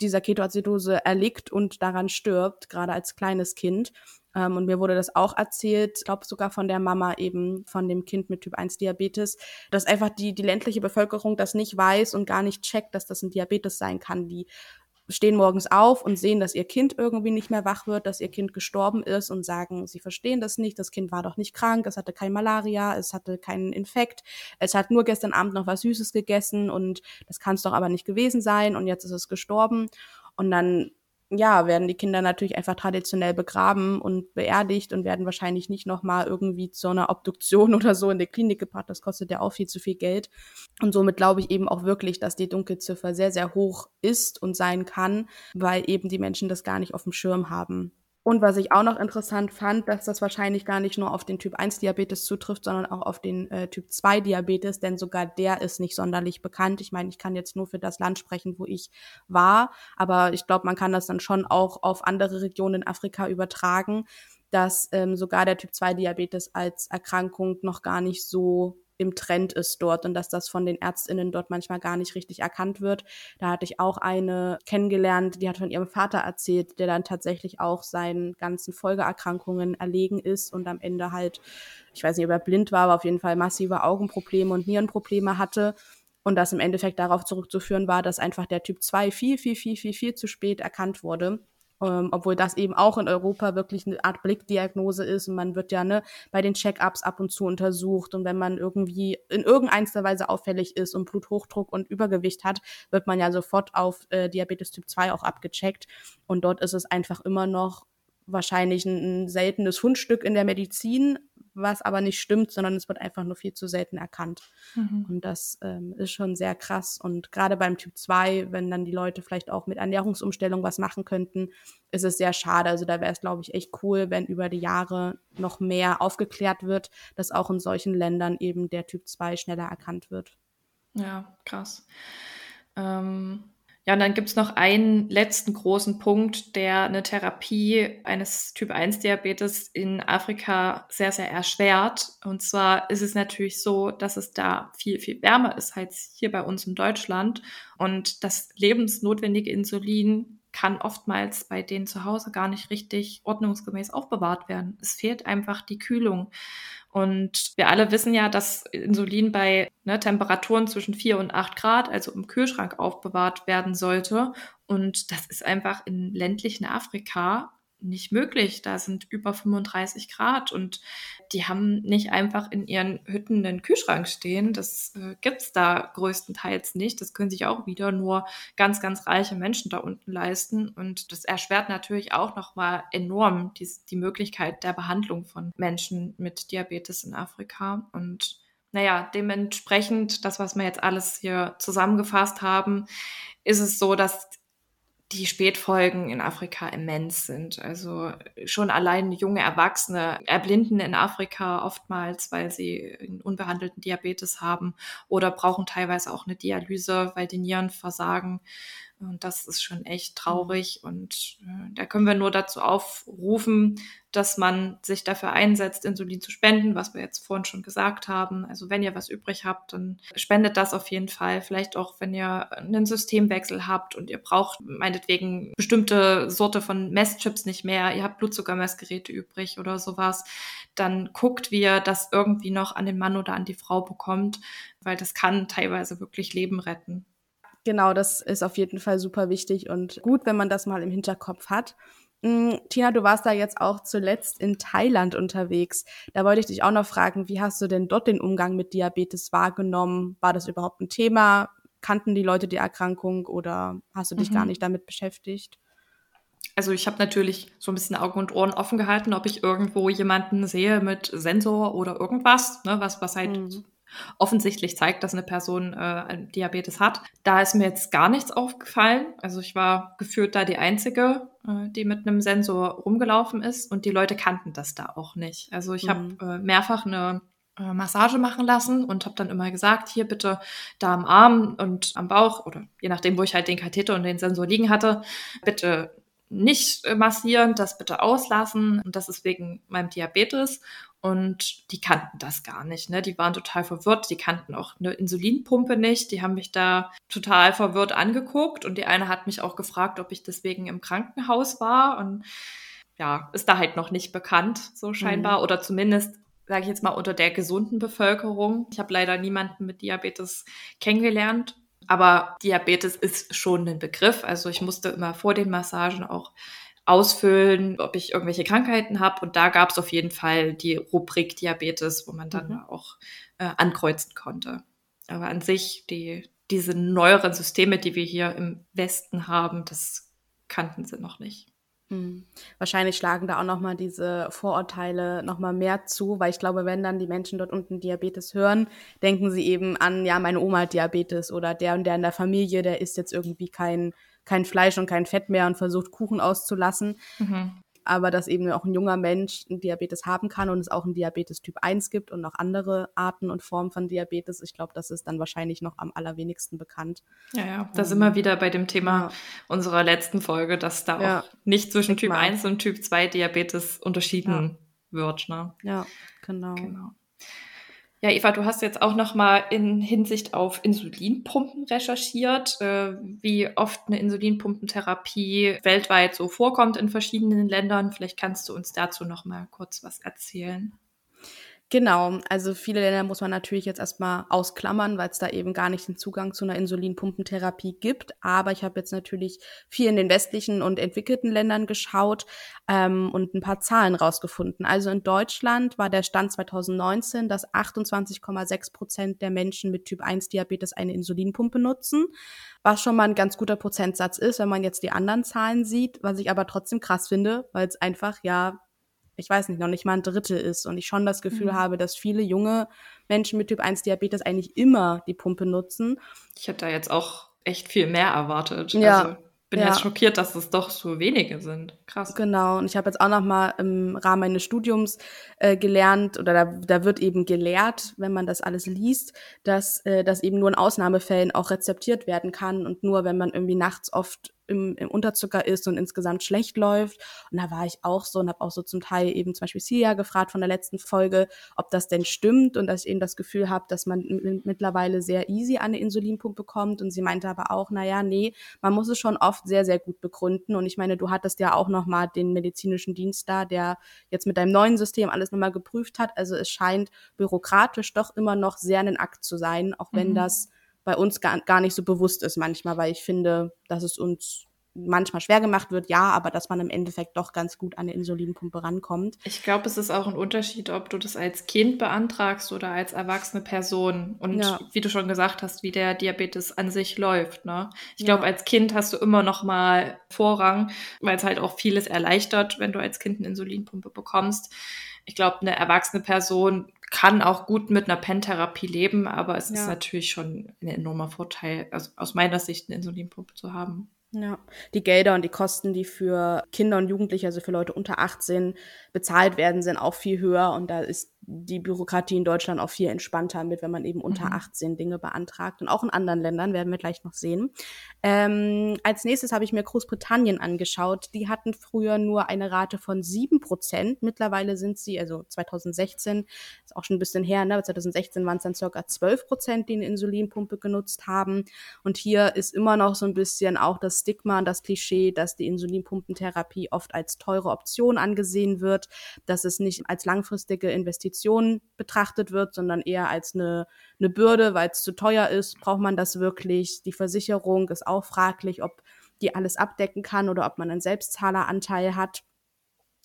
dieser Ketoazidose erliegt und daran stirbt, gerade als kleines Kind. Ähm, und mir wurde das auch erzählt, glaube sogar von der Mama eben von dem Kind mit Typ 1 Diabetes, dass einfach die, die ländliche Bevölkerung das nicht weiß und gar nicht checkt, dass das ein Diabetes sein kann. Die stehen morgens auf und sehen, dass ihr Kind irgendwie nicht mehr wach wird, dass ihr Kind gestorben ist und sagen, sie verstehen das nicht, das Kind war doch nicht krank, es hatte kein Malaria, es hatte keinen Infekt, es hat nur gestern Abend noch was Süßes gegessen und das kann es doch aber nicht gewesen sein und jetzt ist es gestorben. Und dann ja, werden die Kinder natürlich einfach traditionell begraben und beerdigt und werden wahrscheinlich nicht nochmal irgendwie zu einer Obduktion oder so in die Klinik gebracht. Das kostet ja auch viel zu viel Geld. Und somit glaube ich eben auch wirklich, dass die Dunkelziffer sehr, sehr hoch ist und sein kann, weil eben die Menschen das gar nicht auf dem Schirm haben. Und was ich auch noch interessant fand, dass das wahrscheinlich gar nicht nur auf den Typ 1 Diabetes zutrifft, sondern auch auf den äh, Typ 2 Diabetes, denn sogar der ist nicht sonderlich bekannt. Ich meine, ich kann jetzt nur für das Land sprechen, wo ich war, aber ich glaube, man kann das dann schon auch auf andere Regionen in Afrika übertragen, dass ähm, sogar der Typ 2 Diabetes als Erkrankung noch gar nicht so im Trend ist dort und dass das von den Ärztinnen dort manchmal gar nicht richtig erkannt wird. Da hatte ich auch eine kennengelernt, die hat von ihrem Vater erzählt, der dann tatsächlich auch seinen ganzen Folgeerkrankungen erlegen ist und am Ende halt, ich weiß nicht, ob er blind war, aber auf jeden Fall massive Augenprobleme und Nierenprobleme hatte. Und das im Endeffekt darauf zurückzuführen war, dass einfach der Typ 2 viel, viel, viel, viel, viel zu spät erkannt wurde ähm, obwohl das eben auch in Europa wirklich eine Art Blickdiagnose ist und man wird ja ne, bei den Check-ups ab und zu untersucht und wenn man irgendwie in irgendeiner Weise auffällig ist und Bluthochdruck und Übergewicht hat, wird man ja sofort auf äh, Diabetes Typ 2 auch abgecheckt. Und dort ist es einfach immer noch wahrscheinlich ein, ein seltenes Fundstück in der Medizin, was aber nicht stimmt, sondern es wird einfach nur viel zu selten erkannt. Mhm. Und das ähm, ist schon sehr krass. Und gerade beim Typ 2, wenn dann die Leute vielleicht auch mit Ernährungsumstellung was machen könnten, ist es sehr schade. Also da wäre es, glaube ich, echt cool, wenn über die Jahre noch mehr aufgeklärt wird, dass auch in solchen Ländern eben der Typ 2 schneller erkannt wird. Ja, krass. Ähm Ja, und dann gibt's noch einen letzten großen Punkt, der eine Therapie eines Typ-1-Diabetes in Afrika sehr, sehr erschwert. Und zwar ist es natürlich so, dass es da viel, viel wärmer ist als hier bei uns in Deutschland. Und das lebensnotwendige Insulin kann oftmals bei denen zu Hause gar nicht richtig ordnungsgemäß aufbewahrt werden. Es fehlt einfach die Kühlung. Und wir alle wissen ja, dass Insulin bei ne, Temperaturen zwischen vier und acht Grad, also im Kühlschrank aufbewahrt werden sollte. Und das ist einfach in ländlichen Afrika nicht möglich. Da sind über 35 Grad und die haben nicht einfach in ihren Hütten einen Kühlschrank stehen. Das äh, gibt's da größtenteils nicht. Das können sich auch wieder nur ganz, ganz reiche Menschen da unten leisten. Und das erschwert natürlich auch nochmal enorm die, die Möglichkeit der Behandlung von Menschen mit Diabetes in Afrika. Und naja, dementsprechend, das, was wir jetzt alles hier zusammengefasst haben, ist es so, dass die Spätfolgen in Afrika immens sind. Also schon allein junge Erwachsene erblinden in Afrika oftmals, weil sie einen unbehandelten Diabetes haben oder brauchen teilweise auch eine Dialyse, weil die Nieren versagen. Und das ist schon echt traurig. Und äh, da können wir nur dazu aufrufen, dass man sich dafür einsetzt, Insulin zu spenden, was wir jetzt vorhin schon gesagt haben. Also wenn ihr was übrig habt, dann spendet das auf jeden Fall. Vielleicht auch, wenn ihr einen Systemwechsel habt und ihr braucht meinetwegen bestimmte Sorte von Messchips nicht mehr, ihr habt Blutzuckermessgeräte übrig oder sowas, dann guckt, wie ihr das irgendwie noch an den Mann oder an die Frau bekommt, weil das kann teilweise wirklich Leben retten. Genau, das ist auf jeden Fall super wichtig und gut, wenn man das mal im Hinterkopf hat. Mm, Tina, du warst da jetzt auch zuletzt in Thailand unterwegs. Da wollte ich dich auch noch fragen, wie hast du denn dort den Umgang mit Diabetes wahrgenommen? War das überhaupt ein Thema? Kannten die Leute die Erkrankung oder hast du dich mhm. gar nicht damit beschäftigt? Also ich habe natürlich so ein bisschen Augen und Ohren offen gehalten, ob ich irgendwo jemanden sehe mit Sensor oder irgendwas, ne, was, was halt mhm offensichtlich zeigt, dass eine Person äh, Diabetes hat. Da ist mir jetzt gar nichts aufgefallen. Also ich war gefühlt da die Einzige, äh, die mit einem Sensor rumgelaufen ist und die Leute kannten das da auch nicht. Also ich mhm. habe äh, mehrfach eine äh, Massage machen lassen und habe dann immer gesagt, hier bitte da am Arm und am Bauch oder je nachdem, wo ich halt den Katheter und den Sensor liegen hatte, bitte nicht massieren, das bitte auslassen. Und das ist wegen meinem Diabetes. Und die kannten das gar nicht. Ne? Die waren total verwirrt. Die kannten auch eine Insulinpumpe nicht. Die haben mich da total verwirrt angeguckt. Und die eine hat mich auch gefragt, ob ich deswegen im Krankenhaus war. Und ja, ist da halt noch nicht bekannt, so scheinbar. Mhm. Oder zumindest, sage ich jetzt mal, unter der gesunden Bevölkerung. Ich habe leider niemanden mit Diabetes kennengelernt. Aber Diabetes ist schon ein Begriff. Also ich musste immer vor den Massagen auch ausfüllen, ob ich irgendwelche Krankheiten habe. Und da gab es auf jeden Fall die Rubrik Diabetes, wo man dann mhm. auch äh, ankreuzen konnte. Aber an sich, die, diese neueren Systeme, die wir hier im Westen haben, das kannten sie noch nicht. Hm. Wahrscheinlich schlagen da auch nochmal diese Vorurteile nochmal mehr zu, weil ich glaube, wenn dann die Menschen dort unten Diabetes hören, denken sie eben an, ja, meine Oma hat Diabetes oder der und der in der Familie, der isst jetzt irgendwie kein kein Fleisch und kein Fett mehr und versucht, Kuchen auszulassen. Mhm. Aber dass eben auch ein junger Mensch einen Diabetes haben kann und es auch einen Diabetes Typ 1 gibt und noch andere Arten und Formen von Diabetes. Ich glaube, das ist dann wahrscheinlich noch am allerwenigsten bekannt. Ja, ja, da sind wir wieder bei dem Thema ja. unserer letzten Folge, dass da ja. auch nicht zwischen Typ 1 und Typ 2 Diabetes unterschieden ja. wird. Ne? Ja, genau. genau. Ja, Eva, du hast jetzt auch noch mal in Hinsicht auf Insulinpumpen recherchiert, äh, wie oft eine Insulinpumpentherapie weltweit so vorkommt in verschiedenen Ländern. Vielleicht kannst du uns dazu noch mal kurz was erzählen. Genau, also viele Länder muss man natürlich jetzt erstmal ausklammern, weil es da eben gar nicht den Zugang zu einer Insulinpumpentherapie gibt. Aber ich habe jetzt natürlich viel in den westlichen und entwickelten Ländern geschaut ähm, und ein paar Zahlen rausgefunden. Also in Deutschland war der Stand 2019, dass 28,6 Prozent der Menschen mit Typ 1 Diabetes eine Insulinpumpe nutzen, was schon mal ein ganz guter Prozentsatz ist, wenn man jetzt die anderen Zahlen sieht, was ich aber trotzdem krass finde, weil es einfach ja ich weiß nicht, noch nicht mal ein Drittel ist und ich schon das Gefühl mhm. habe, dass viele junge Menschen mit Typ 1 Diabetes eigentlich immer die Pumpe nutzen. Ich hätte da jetzt auch echt viel mehr erwartet. Ja. Also bin ja. jetzt schockiert, dass es doch so wenige sind. Krass. Genau. Und ich habe jetzt auch noch mal im Rahmen meines Studiums äh, gelernt oder da, da wird eben gelehrt, wenn man das alles liest, dass äh, das eben nur in Ausnahmefällen auch rezeptiert werden kann und nur wenn man irgendwie nachts oft im, im Unterzucker ist und insgesamt schlecht läuft. Und da war ich auch so und habe auch so zum Teil eben zum Beispiel Sia gefragt von der letzten Folge, ob das denn stimmt und dass ich eben das Gefühl habe, dass man mittlerweile sehr easy an eine Insulinpumpe kommt. Und sie meinte aber auch, naja, nee, man muss es schon oft sehr, sehr gut begründen. Und ich meine, du hattest ja auch nochmal den medizinischen Dienst da, der jetzt mit deinem neuen System alles nochmal geprüft hat. Also es scheint bürokratisch doch immer noch sehr ein Akt zu sein, auch wenn mhm. das bei uns gar, gar nicht so bewusst ist manchmal, weil ich finde, dass es uns manchmal schwer gemacht wird, ja, aber dass man im Endeffekt doch ganz gut an eine Insulinpumpe rankommt. Ich glaube, es ist auch ein Unterschied, ob du das als Kind beantragst oder als erwachsene Person. Und ja. wie du schon gesagt hast, wie der Diabetes an sich läuft. Ne? Ich glaube, ja. als Kind hast du immer noch mal Vorrang, weil es halt auch vieles erleichtert, wenn du als Kind eine Insulinpumpe bekommst. Ich glaube, eine erwachsene Person kann auch gut mit einer Pentherapie leben, aber es ja. ist natürlich schon ein enormer Vorteil, also aus meiner Sicht eine Insulinpumpe zu haben. Ja, die Gelder und die Kosten, die für Kinder und Jugendliche, also für Leute unter 18 bezahlt werden, sind auch viel höher und da ist die Bürokratie in Deutschland auch viel entspannter mit, wenn man eben unter mhm. 18 Dinge beantragt und auch in anderen Ländern, werden wir gleich noch sehen. Ähm, als nächstes habe ich mir Großbritannien angeschaut. Die hatten früher nur eine Rate von sieben Prozent. Mittlerweile sind sie, also 2016, ist auch schon ein bisschen her, ne? 2016 waren es dann circa 12 Prozent, die eine Insulinpumpe genutzt haben. Und hier ist immer noch so ein bisschen auch das Stigma und das Klischee, dass die Insulinpumpentherapie oft als teure Option angesehen wird, dass es nicht als langfristige Investition betrachtet wird, sondern eher als eine, eine Bürde, weil es zu teuer ist. Braucht man das wirklich? Die Versicherung ist auch fraglich, ob die alles abdecken kann oder ob man einen Selbstzahleranteil hat.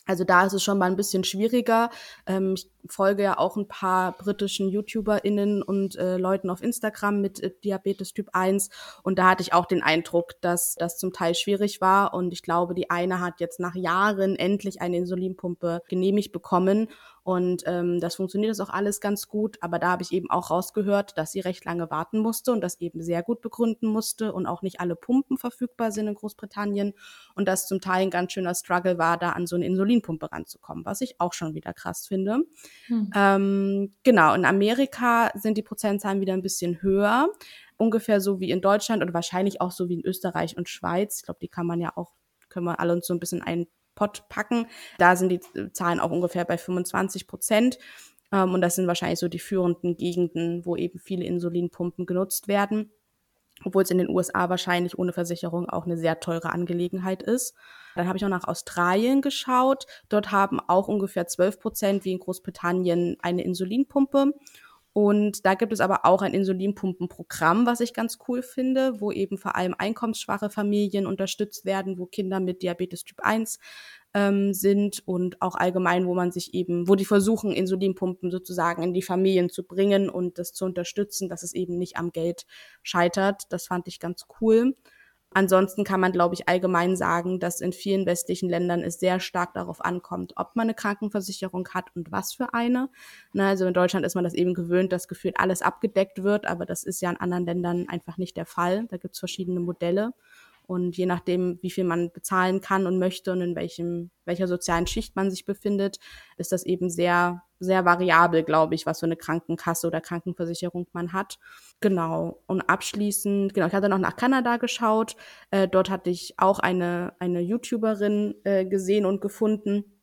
Also da ist es schon mal ein bisschen schwieriger. Ähm, ich folge ja auch ein paar britischen YouTuberInnen und äh, Leuten auf Instagram mit äh, Diabetes Typ 1 und da hatte ich auch den Eindruck, dass das zum Teil schwierig war und ich glaube, die eine hat jetzt nach Jahren endlich eine Insulinpumpe genehmigt bekommen und ähm, das funktioniert das auch alles ganz gut. Aber da habe ich eben auch rausgehört, dass sie recht lange warten musste und das eben sehr gut begründen musste und auch nicht alle Pumpen verfügbar sind in Großbritannien und das zum Teil ein ganz schöner Struggle war, da an so eine Insulinpumpe ranzukommen, was ich auch schon wieder krass finde. Hm. Ähm, genau, in Amerika sind die Prozentzahlen wieder ein bisschen höher. Ungefähr so wie in Deutschland und wahrscheinlich auch so wie in Österreich und Schweiz. Ich glaube, die kann man ja auch, können wir alle uns so ein bisschen ein Pot packen. Da sind die Zahlen auch ungefähr bei 25 Prozent. Ähm, und das sind wahrscheinlich so die führenden Gegenden, wo eben viele Insulinpumpen genutzt werden. Obwohl es in den USA wahrscheinlich ohne Versicherung auch eine sehr teure Angelegenheit ist. Dann habe ich auch nach Australien geschaut. Dort haben auch ungefähr 12 Prozent wie in Großbritannien eine Insulinpumpe. Und da gibt es aber auch ein Insulinpumpenprogramm, was ich ganz cool finde, wo eben vor allem einkommensschwache Familien unterstützt werden, wo Kinder mit Diabetes Typ 1 ähm, sind und auch allgemein, wo man sich eben, wo die versuchen, Insulinpumpen sozusagen in die Familien zu bringen und das zu unterstützen, dass es eben nicht am Geld scheitert. Das fand ich ganz cool. Ansonsten kann man, glaube ich, allgemein sagen, dass in vielen westlichen Ländern es sehr stark darauf ankommt, ob man eine Krankenversicherung hat und was für eine. Na, also in Deutschland ist man das eben gewöhnt, dass gefühlt alles abgedeckt wird, aber das ist ja in anderen Ländern einfach nicht der Fall. Da gibt es verschiedene Modelle. Und je nachdem, wie viel man bezahlen kann und möchte und in welchem, welcher sozialen Schicht man sich befindet, ist das eben sehr, sehr variabel, glaube ich, was für eine Krankenkasse oder Krankenversicherung man hat. Genau. Und abschließend, genau, ich hatte noch nach Kanada geschaut. Äh, dort hatte ich auch eine, eine YouTuberin äh, gesehen und gefunden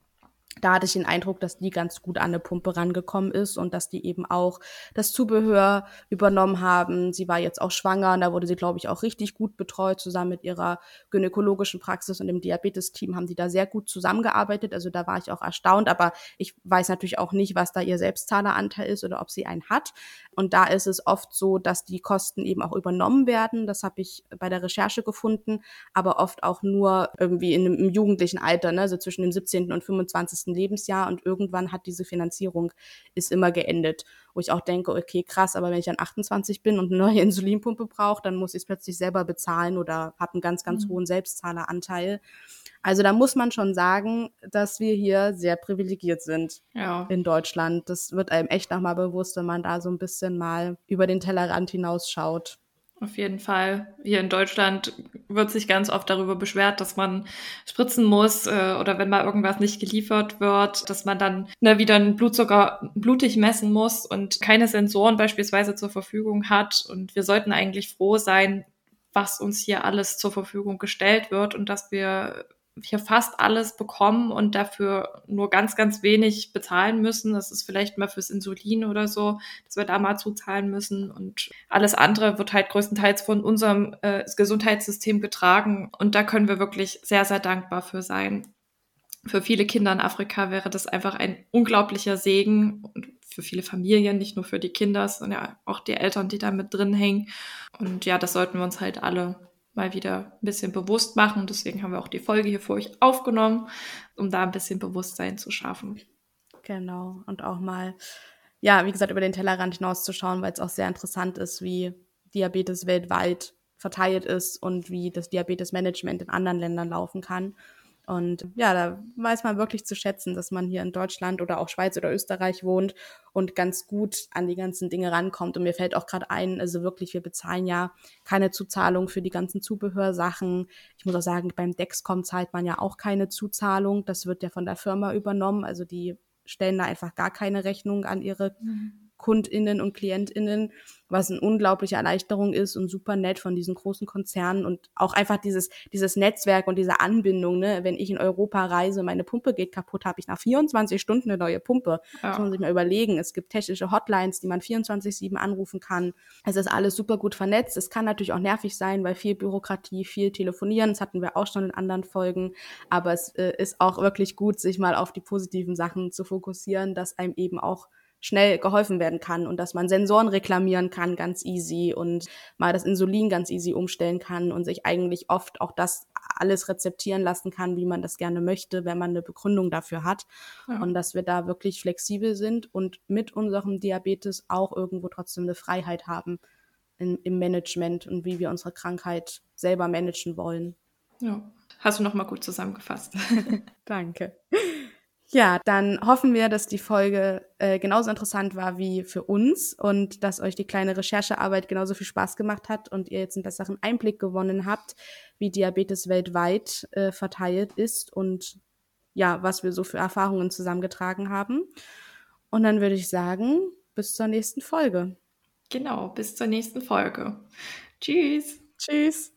da hatte ich den Eindruck, dass die ganz gut an eine Pumpe rangekommen ist und dass die eben auch das Zubehör übernommen haben. Sie war jetzt auch schwanger und da wurde sie, glaube ich, auch richtig gut betreut. Zusammen mit ihrer gynäkologischen Praxis und dem Diabetes-Team haben die da sehr gut zusammengearbeitet. Also da war ich auch erstaunt, aber ich weiß natürlich auch nicht, was da ihr Selbstzahleranteil ist oder ob sie einen hat. Und da ist es oft so, dass die Kosten eben auch übernommen werden. Das habe ich bei der Recherche gefunden, aber oft auch nur irgendwie in im jugendlichen Alter, ne? also zwischen dem 17. und 25. Lebensjahr. Und irgendwann hat diese Finanzierung ist immer geendet, wo ich auch denke, okay, krass, aber wenn ich dann 28 bin und eine neue Insulinpumpe brauche, dann muss ich es plötzlich selber bezahlen oder habe einen ganz, ganz mhm. hohen Selbstzahleranteil. Also da muss man schon sagen, dass wir hier sehr privilegiert sind ja. in Deutschland. Das wird einem echt nochmal bewusst, wenn man da so ein bisschen mal über den Tellerrand hinausschaut. Auf jeden Fall. Hier in Deutschland wird sich ganz oft darüber beschwert, dass man spritzen muss äh, oder wenn mal irgendwas nicht geliefert wird, dass man dann ne, wieder einen Blutzucker blutig messen muss und keine Sensoren beispielsweise zur Verfügung hat. Und wir sollten eigentlich froh sein, was uns hier alles zur Verfügung gestellt wird und dass wir hier fast alles bekommen und dafür nur ganz, ganz wenig bezahlen müssen. Das ist vielleicht mal fürs Insulin oder so, dass wir da mal zuzahlen müssen. Und alles andere wird halt größtenteils von unserem äh, Gesundheitssystem getragen. Und da können wir wirklich sehr, sehr dankbar für sein. Für viele Kinder in Afrika wäre das einfach ein unglaublicher Segen und für viele Familien, nicht nur für die Kinder, sondern ja auch die Eltern, die da mit drin hängen. Und ja, das sollten wir uns halt alle mal wieder ein bisschen bewusst machen. Deswegen haben wir auch die Folge hier für euch aufgenommen, um da ein bisschen Bewusstsein zu schaffen. Genau. Und auch mal, ja, wie gesagt, über den Tellerrand hinauszuschauen, weil es auch sehr interessant ist, wie Diabetes weltweit verteilt ist und wie das Diabetesmanagement in anderen Ländern laufen kann. Und ja, da weiß man wirklich zu schätzen, dass man hier in Deutschland oder auch Schweiz oder Österreich wohnt und ganz gut an die ganzen Dinge rankommt. Und mir fällt auch gerade ein, also wirklich, wir bezahlen ja keine Zuzahlung für die ganzen Zubehörsachen. Ich muss auch sagen, beim Dexcom zahlt man ja auch keine Zuzahlung. Das wird ja von der Firma übernommen. Also die stellen da einfach gar keine Rechnung an ihre mhm. KundInnen und KlientInnen, was eine unglaubliche Erleichterung ist und super nett von diesen großen Konzernen und auch einfach dieses, dieses Netzwerk und diese Anbindung, ne? wenn ich in Europa reise, meine Pumpe geht kaputt, habe ich nach 24 Stunden eine neue Pumpe. Ja. Das muss man sich mal überlegen. Es gibt technische Hotlines, die man 24-7 anrufen kann. Es ist alles super gut vernetzt. Es kann natürlich auch nervig sein, weil viel Bürokratie, viel Telefonieren, das hatten wir auch schon in anderen Folgen, aber es äh, ist auch wirklich gut, sich mal auf die positiven Sachen zu fokussieren, dass einem eben auch schnell geholfen werden kann und dass man Sensoren reklamieren kann ganz easy und mal das Insulin ganz easy umstellen kann und sich eigentlich oft auch das alles rezeptieren lassen kann, wie man das gerne möchte, wenn man eine Begründung dafür hat. Ja. Und dass wir da wirklich flexibel sind und mit unserem Diabetes auch irgendwo trotzdem eine Freiheit haben in, im Management und wie wir unsere Krankheit selber managen wollen. Ja, hast du noch mal gut zusammengefasst. Danke. Ja, dann hoffen wir, dass die Folge äh, genauso interessant war wie für uns und dass euch die kleine Recherchearbeit genauso viel Spaß gemacht hat und ihr jetzt einen besseren Einblick gewonnen habt, wie Diabetes weltweit äh, verteilt ist und ja, was wir so für Erfahrungen zusammengetragen haben. Und dann würde ich sagen, bis zur nächsten Folge. Genau, bis zur nächsten Folge. Tschüss. Tschüss.